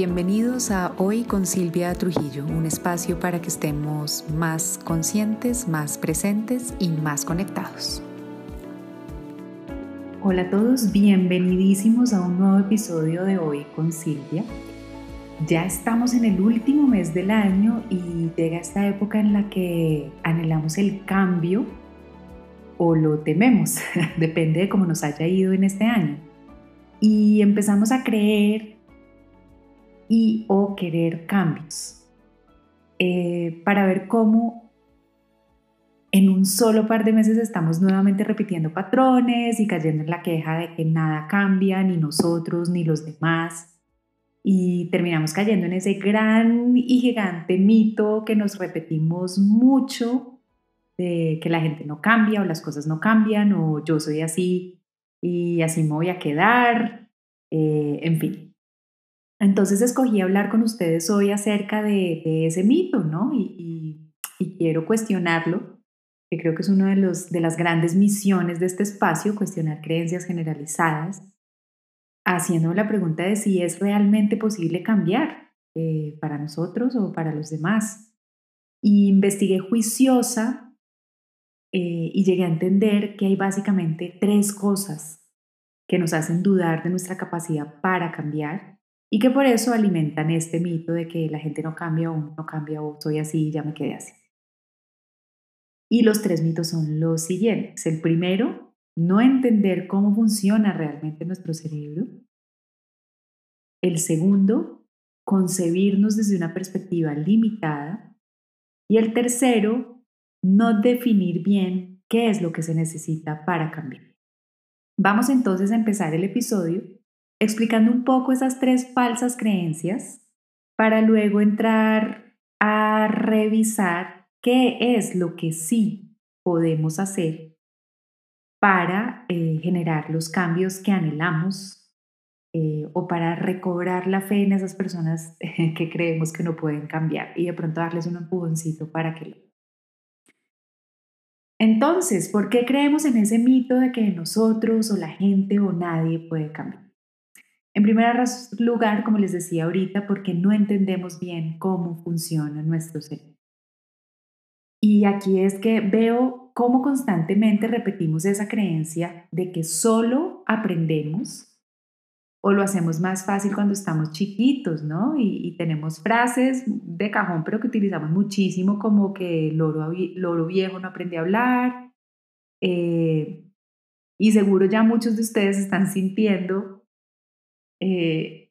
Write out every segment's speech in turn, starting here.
Bienvenidos a Hoy con Silvia Trujillo, un espacio para que estemos más conscientes, más presentes y más conectados. Hola a todos, bienvenidísimos a un nuevo episodio de Hoy con Silvia. Ya estamos en el último mes del año y llega esta época en la que anhelamos el cambio o lo tememos, depende de cómo nos haya ido en este año. Y empezamos a creer y o querer cambios eh, para ver cómo en un solo par de meses estamos nuevamente repitiendo patrones y cayendo en la queja de que nada cambia, ni nosotros, ni los demás. Y terminamos cayendo en ese gran y gigante mito que nos repetimos mucho de que la gente no cambia o las cosas no cambian o yo soy así y así me voy a quedar, eh, en fin. Entonces escogí hablar con ustedes hoy acerca de, ese mito, ¿no? Y, quiero cuestionarlo, que creo que es una de, los, de las grandes misiones de este espacio, cuestionar creencias generalizadas, haciendo la pregunta de si es realmente posible cambiar eh, para nosotros o para los demás. Y investigué juiciosa eh, y llegué a entender que hay básicamente tres cosas que nos hacen dudar de nuestra capacidad para cambiar y que por eso alimentan este mito de que la gente no cambia o no cambia o soy así y ya me quedé así. Y los tres mitos son los siguientes. El primero, no entender cómo funciona realmente nuestro cerebro. El segundo, concebirnos desde una perspectiva limitada. Y el tercero, no definir bien qué es lo que se necesita para cambiar. Vamos entonces a empezar el episodio explicando un poco esas tres falsas creencias para luego entrar a revisar qué es lo que sí podemos hacer para eh, generar los cambios que anhelamos eh, o para recobrar la fe en esas personas que creemos que no pueden cambiar y de pronto darles un empujoncito para que lo entonces, ¿por qué creemos en ese mito de que nosotros o la gente o nadie puede cambiar? En primer lugar, como les decía ahorita, porque no entendemos bien cómo funciona nuestro cerebro. Y aquí es que veo cómo constantemente repetimos esa creencia de que solo aprendemos o lo hacemos más fácil cuando estamos chiquitos, ¿no? Y, tenemos frases de cajón, pero que utilizamos muchísimo, como que el loro, viejo no aprende a hablar. Eh, y seguro ya muchos de ustedes están sintiendo eh,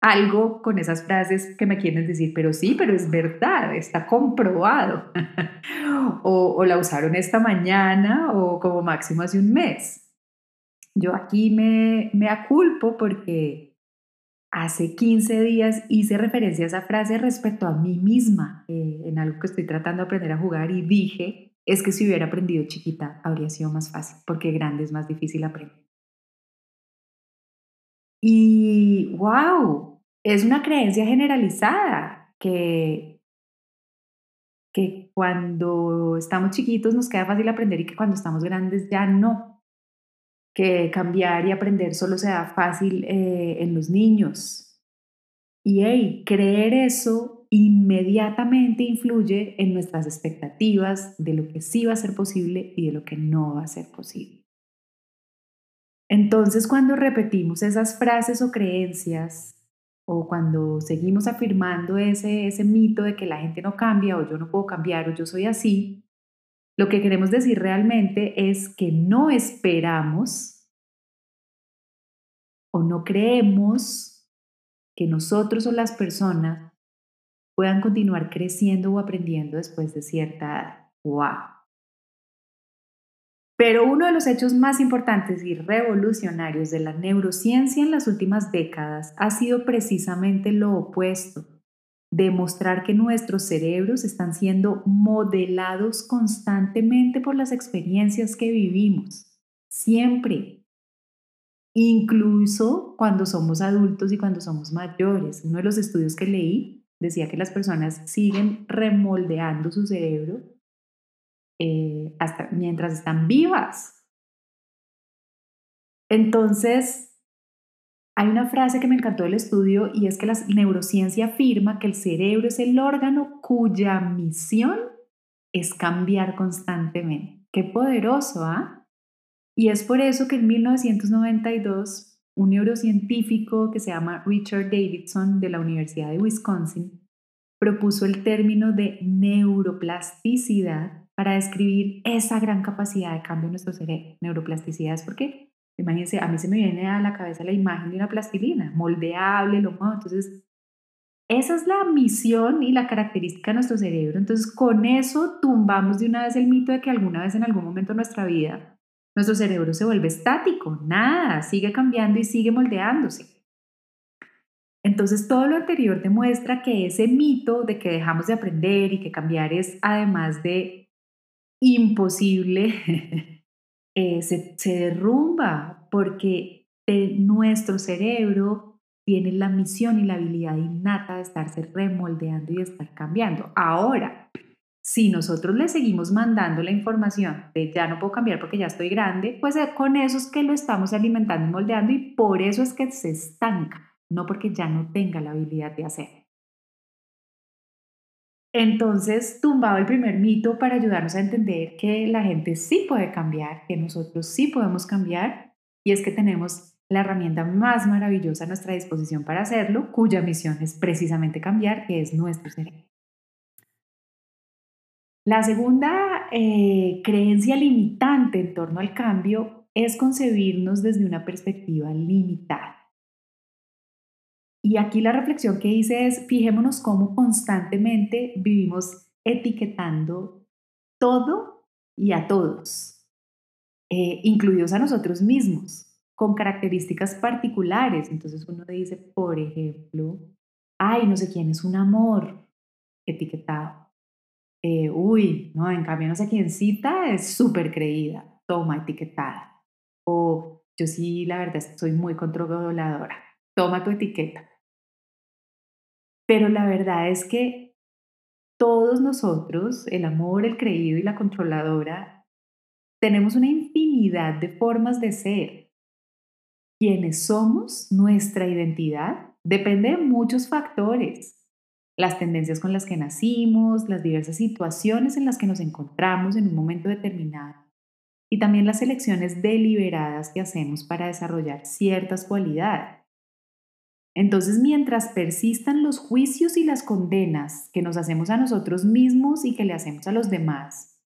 algo con esas frases que me quieren decir, pero sí, pero es verdad, está comprobado. o, la usaron esta mañana o como máximo hace un mes. Yo aquí me, me aculpo porque hace 15 días hice referencia a esa frase respecto a mí misma eh, en algo que estoy tratando de aprender a jugar y dije, es que si hubiera aprendido chiquita habría sido más fácil, porque grande es más difícil aprender. Y wow, es una creencia generalizada que, que cuando estamos chiquitos nos queda fácil aprender y que cuando estamos grandes ya no. Que cambiar y aprender solo se da fácil eh, en los niños. Y hey, creer eso inmediatamente influye en nuestras expectativas de lo que sí va a ser posible y de lo que no va a ser posible. Entonces, cuando repetimos esas frases o creencias, o cuando seguimos afirmando ese, ese mito de que la gente no cambia, o yo no puedo cambiar, o yo soy así, lo que queremos decir realmente es que no esperamos o no creemos que nosotros o las personas puedan continuar creciendo o aprendiendo después de cierta edad. ¡Wow! Pero uno de los hechos más importantes y revolucionarios de la neurociencia en las últimas décadas ha sido precisamente lo opuesto, demostrar que nuestros cerebros están siendo modelados constantemente por las experiencias que vivimos, siempre, incluso cuando somos adultos y cuando somos mayores. Uno de los estudios que leí decía que las personas siguen remoldeando su cerebro eh, hasta mientras están vivas. Entonces, Hay una frase que me encantó del estudio y es que la neurociencia afirma que el cerebro es el órgano cuya misión es cambiar constantemente. Qué poderoso, ¿ah? Y es por eso que en 1992 un neurocientífico que se llama Richard Davidson de la Universidad de Wisconsin propuso el término de neuroplasticidad para describir esa gran capacidad de cambio en nuestro cerebro. Neuroplasticidad es porque, imagínense, a mí se me viene a la cabeza la imagen de una plastilina, moldeable, lo muevo. Entonces, esa es la misión y la característica de nuestro cerebro. Entonces, con eso tumbamos de una vez el mito de que alguna vez en algún momento de nuestra vida nuestro cerebro se vuelve estático. Nada, sigue cambiando y sigue moldeándose. Entonces, todo lo anterior demuestra que ese mito de que dejamos de aprender y que cambiar es, además de imposible, eh, se, derrumba porque nuestro cerebro tiene la misión y la habilidad innata de estarse remoldeando y de estar cambiando. Ahora, si nosotros le seguimos mandando la información de ya no puedo cambiar porque ya estoy grande, pues eh, con eso es que lo estamos alimentando y moldeando y por eso es que se estanca no porque ya no tenga la habilidad de hacer. Entonces, tumbaba el primer mito para ayudarnos a entender que la gente sí puede cambiar, que nosotros sí podemos cambiar, y es que tenemos la herramienta más maravillosa a nuestra disposición para hacerlo, cuya misión es precisamente cambiar, que es nuestro cerebro. La segunda eh, creencia limitante en torno al cambio es concebirnos desde una perspectiva limitada. Y aquí la reflexión que hice es, fijémonos cómo constantemente vivimos etiquetando todo y a todos, eh, incluidos a nosotros mismos, con características particulares. Entonces uno dice, por ejemplo, ay, no sé quién es un amor etiquetado. Eh, uy, no, en cambio no sé quién cita es súper creída, toma etiquetada. O yo sí, la verdad, soy muy controladora, toma tu etiqueta. Pero la verdad es que todos nosotros, el amor, el creído y la controladora, tenemos una infinidad de formas de ser. Quienes somos, nuestra identidad, depende de muchos factores. Las tendencias con las que nacimos, las diversas situaciones en las que nos encontramos en un momento determinado y también las elecciones deliberadas que hacemos para desarrollar ciertas cualidades. Entonces, mientras persistan los juicios y las condenas que nos hacemos a nosotros mismos y que le hacemos a los demás,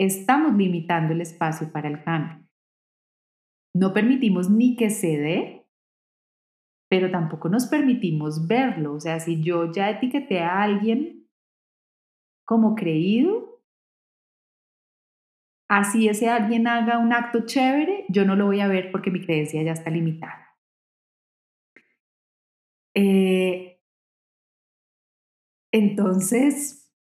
estamos limitando el espacio para el cambio. No permitimos ni que se dé, pero tampoco nos permitimos verlo. O sea, si yo ya etiqueté a alguien como creído, así ese alguien haga un acto chévere, yo no lo voy a ver porque mi creencia ya está limitada. Eh, entonces,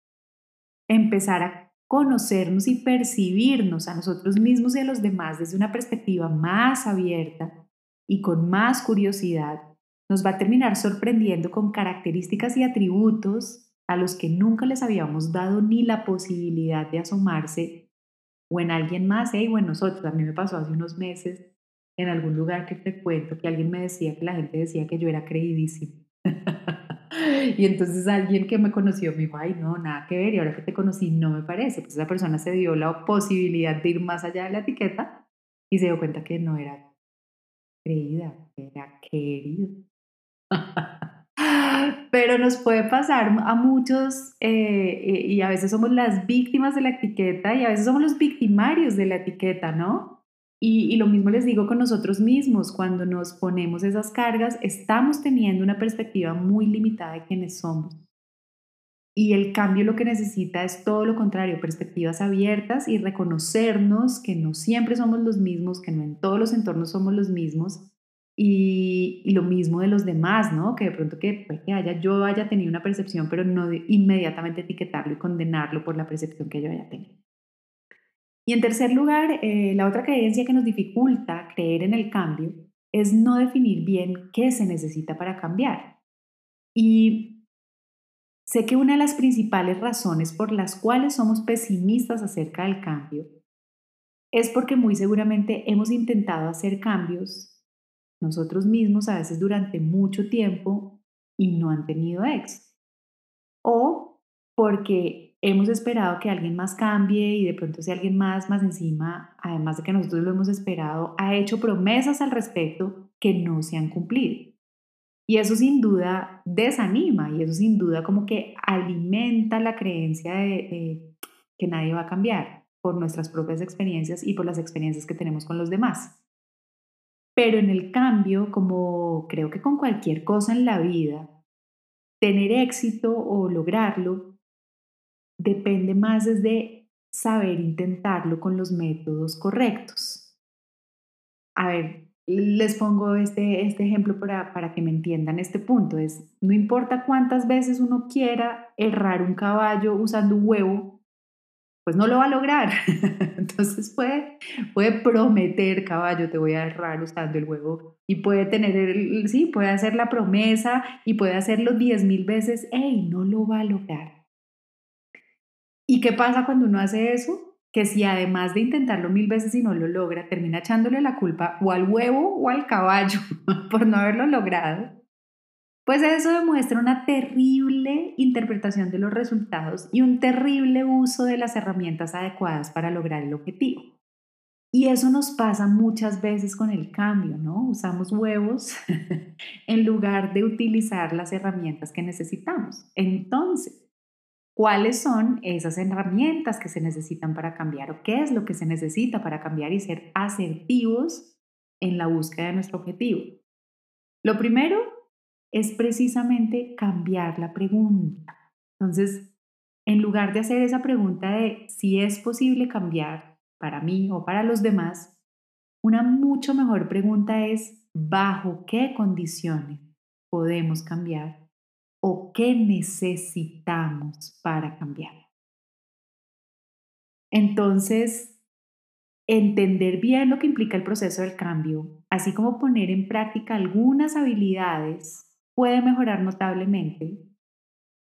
empezar a conocernos y percibirnos a nosotros mismos y a los demás desde una perspectiva más abierta y con más curiosidad, nos va a terminar sorprendiendo con características y atributos a los que nunca les habíamos dado ni la posibilidad de asomarse o en alguien más, ¿eh? o en nosotros. A mí me pasó hace unos meses en algún lugar que te cuento que alguien me decía que la gente decía que yo era creidísima. y entonces alguien que me conoció me dijo, ay, no, nada que ver, y ahora que te conocí no me parece. Pues esa persona se dio la posibilidad de ir más allá de la etiqueta y se dio cuenta que no era creída, era querido. Pero nos puede pasar a muchos eh, y a veces somos las víctimas de la etiqueta y a veces somos los victimarios de la etiqueta, ¿no? Y, lo mismo les digo con nosotros mismos, cuando nos ponemos esas cargas, estamos teniendo una perspectiva muy limitada de quiénes somos. Y el cambio lo que necesita es todo lo contrario, perspectivas abiertas y reconocernos que no siempre somos los mismos, que no en todos los entornos somos los mismos. Y, lo mismo de los demás, ¿no? Que de pronto que, que haya, yo haya tenido una percepción, pero no inmediatamente etiquetarlo y condenarlo por la percepción que yo haya tenido. Y en tercer lugar, eh, la otra creencia que nos dificulta creer en el cambio es no definir bien qué se necesita para cambiar. Y sé que una de las principales razones por las cuales somos pesimistas acerca del cambio es porque muy seguramente hemos intentado hacer cambios nosotros mismos a veces durante mucho tiempo y no han tenido éxito. O porque hemos esperado que alguien más cambie y de pronto si alguien más más encima, además de que nosotros lo hemos esperado, ha hecho promesas al respecto que no se han cumplido. Y eso sin duda desanima y eso sin duda como que alimenta la creencia de, que nadie va a cambiar por nuestras propias experiencias y por las experiencias que tenemos con los demás. Pero en el cambio, como creo que con cualquier cosa en la vida, tener éxito o lograrlo depende más desde saber intentarlo con los métodos correctos. A ver, les pongo este, este ejemplo para, para que me entiendan este punto. Es, no importa cuántas veces uno quiera errar un caballo usando un huevo, pues no lo va a lograr. Entonces puede, puede prometer, caballo, te voy a errar usando el huevo. Y puede tener, sí, puede hacer la promesa y puede hacerlo diez mil veces. ¡Ey! No lo va a lograr. ¿Y qué pasa cuando uno hace eso? Que si además de intentarlo mil veces y no lo logra, termina echándole la culpa o al huevo o al caballo por no haberlo logrado, pues eso demuestra una terrible interpretación de los resultados y un terrible uso de las herramientas adecuadas para lograr el objetivo. Y eso nos pasa muchas veces con el cambio, ¿no? Usamos huevos en lugar de utilizar las herramientas que necesitamos. Entonces, ¿cuáles son esas herramientas que se necesitan para cambiar o qué es lo que se necesita para cambiar y ser asertivos en la búsqueda de nuestro objetivo? Lo primero es precisamente cambiar la pregunta. Entonces, en lugar de hacer esa pregunta de si es posible cambiar para mí o para los demás, una mucho mejor pregunta es bajo qué condiciones podemos cambiar o qué necesitamos para cambiar. Entonces, entender bien lo que implica el proceso del cambio, así como poner en práctica algunas habilidades puede mejorar notablemente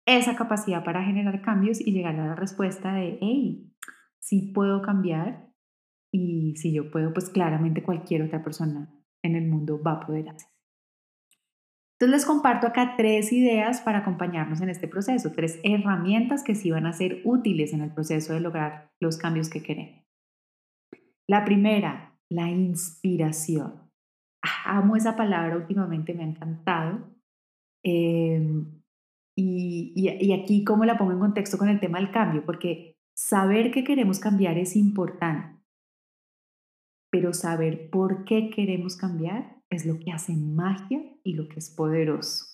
esa capacidad para generar cambios y llegar a la respuesta de, hey, sí puedo cambiar y si yo puedo, pues claramente cualquier otra persona en el mundo va a poder hacer. Entonces les comparto acá tres ideas para acompañarnos en este proceso, tres herramientas que sí van a ser útiles en el proceso de lograr los cambios que queremos. La primera, la inspiración. Ah, amo esa palabra, últimamente me ha encantado Em, y, y, aquí, ¿cómo la pongo en contexto con el tema del cambio? Porque saber que queremos cambiar es importante, pero saber por qué queremos cambiar es lo que hace magia y lo que es poderoso.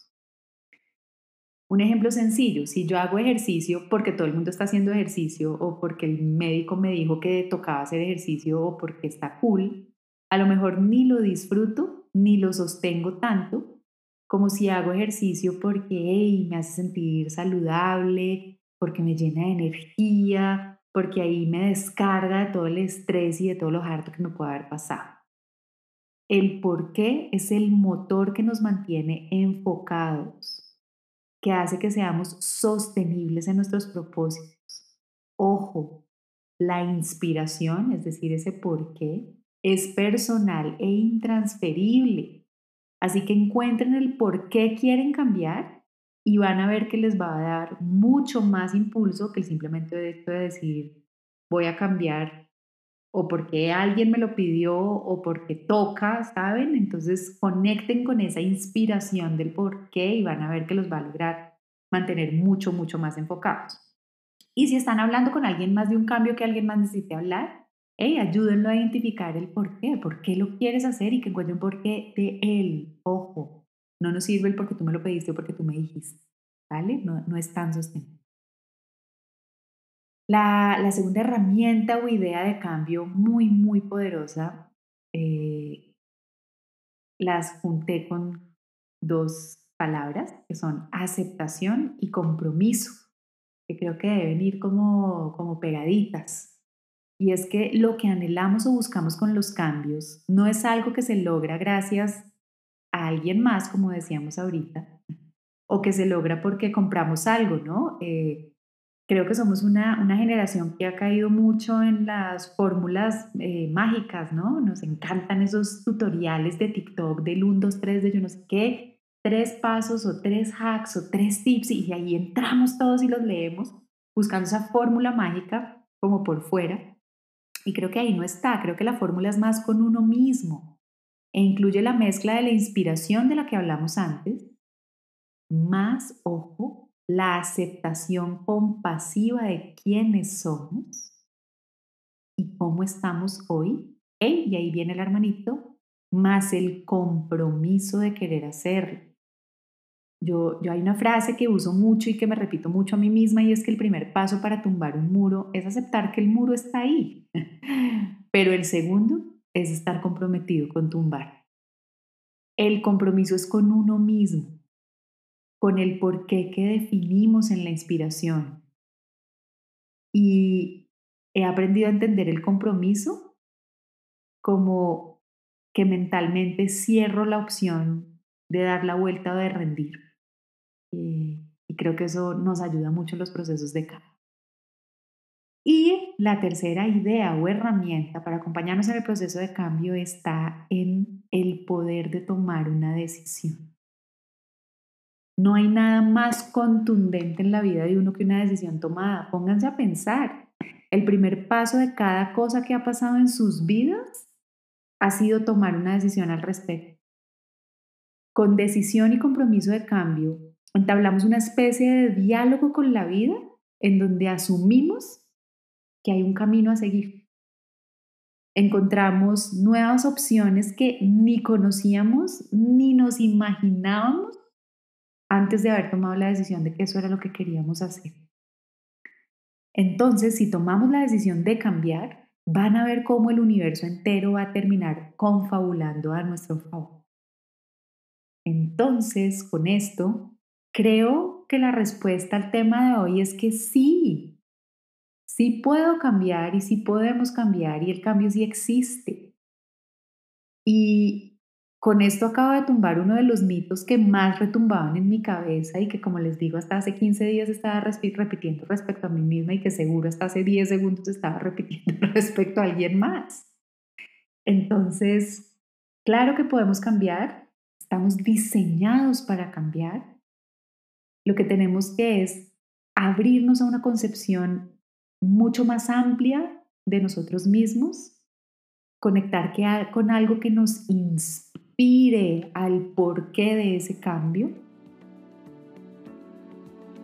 Un ejemplo sencillo, si yo hago ejercicio porque todo el mundo está haciendo ejercicio o porque el médico me dijo que tocaba hacer ejercicio o porque está cool, a lo mejor ni lo disfruto ni lo sostengo tanto como si hago ejercicio porque me hace sentir saludable, porque me llena de energía, porque ahí me descarga de todo el estrés y de todo lo harto que me puede haber pasado. El por qué es el motor que nos mantiene enfocados, que hace que seamos sostenibles en nuestros propósitos. Ojo, la inspiración, es decir, ese por qué, es personal e intransferible. Así que encuentren el por qué quieren cambiar y van a ver que les va a dar mucho más impulso que el simplemente de decir voy a cambiar o porque alguien me lo pidió o porque toca, ¿saben? Entonces conecten con esa inspiración del por qué y van a ver que los va a lograr mantener mucho, mucho más enfocados. Y si están hablando con alguien más de un cambio que alguien más necesite hablar, hey, ayúdenlo a identificar el por qué, por qué lo quieres hacer y que encuentre un por qué de él. Ojo, no nos sirve el porque tú me lo pediste o porque tú me dijiste, ¿vale? No, no es tan sostenible. La, la, segunda herramienta o idea de cambio muy, muy poderosa, eh, las junté con dos palabras que son aceptación y compromiso, que creo que deben ir como, como pegaditas. Y es que lo que anhelamos o buscamos con los cambios no es algo que se logra gracias a alguien más, como decíamos ahorita, o que se logra porque compramos algo, ¿no? Eh, creo que somos una, generación que ha caído mucho en las fórmulas eh, mágicas, ¿no? Nos encantan esos tutoriales de TikTok del 1, 2, 3, de yo no sé qué, tres pasos o tres hacks o tres tips y ahí entramos todos y los leemos buscando esa fórmula mágica como por fuera. Y creo que ahí no está, creo que la fórmula es más con uno mismo e incluye la mezcla de la inspiración de la que hablamos antes, más, ojo, la aceptación compasiva de quiénes somos y cómo estamos hoy. y ahí viene el hermanito, más el compromiso de querer hacerlo. Yo, yo hay una frase que uso mucho y que me repito mucho a mí misma y es que el primer paso para tumbar un muro es aceptar que el muro está ahí. Pero el segundo es estar comprometido con tumbar. El compromiso es con uno mismo, con el porqué que definimos en la inspiración. Y he aprendido a entender el compromiso como que mentalmente cierro la opción de dar la vuelta o de rendir. Y, creo que eso nos ayuda mucho en los procesos de cambio. Y la tercera idea o herramienta para acompañarnos en el proceso de cambio está en el poder de tomar una decisión. No hay nada más contundente en la vida de uno que una decisión tomada. Pónganse a pensar. El primer paso de cada cosa que ha pasado en sus vidas ha sido tomar una decisión al respecto. Con decisión y compromiso de cambio, entablamos una especie de diálogo con la vida en donde asumimos que hay un camino a seguir. Encontramos nuevas opciones que ni conocíamos ni nos imaginábamos antes de haber tomado la decisión de que eso era lo que queríamos hacer. Entonces, si tomamos la decisión de cambiar, van a ver cómo el universo entero va a terminar confabulando a nuestro favor. Entonces, con esto, Creo que la respuesta al tema de hoy es que sí, sí puedo cambiar y sí podemos cambiar y el cambio sí existe. Y con esto acabo de tumbar uno de los mitos que más retumbaban en mi cabeza y que como les digo hasta hace 15 días estaba repitiendo respecto a mí misma y que seguro hasta hace 10 segundos estaba repitiendo respecto a alguien más. Entonces, claro que podemos cambiar, estamos diseñados para cambiar lo que tenemos que es abrirnos a una concepción mucho más amplia de nosotros mismos, conectar con algo que nos inspire al porqué de ese cambio,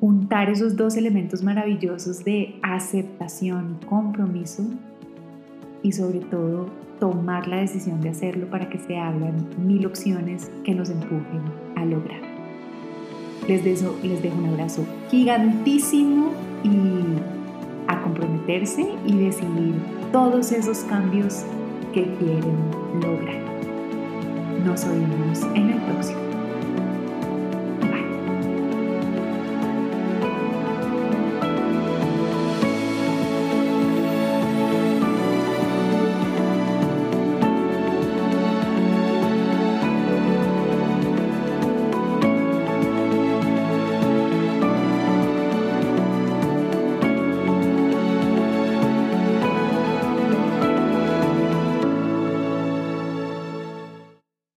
juntar esos dos elementos maravillosos de aceptación y compromiso y sobre todo tomar la decisión de hacerlo para que se abran mil opciones que nos empujen a lograr. Les dejo, les dejo un abrazo gigantísimo y a comprometerse y decidir todos esos cambios que quieren lograr. Nos oímos en el próximo.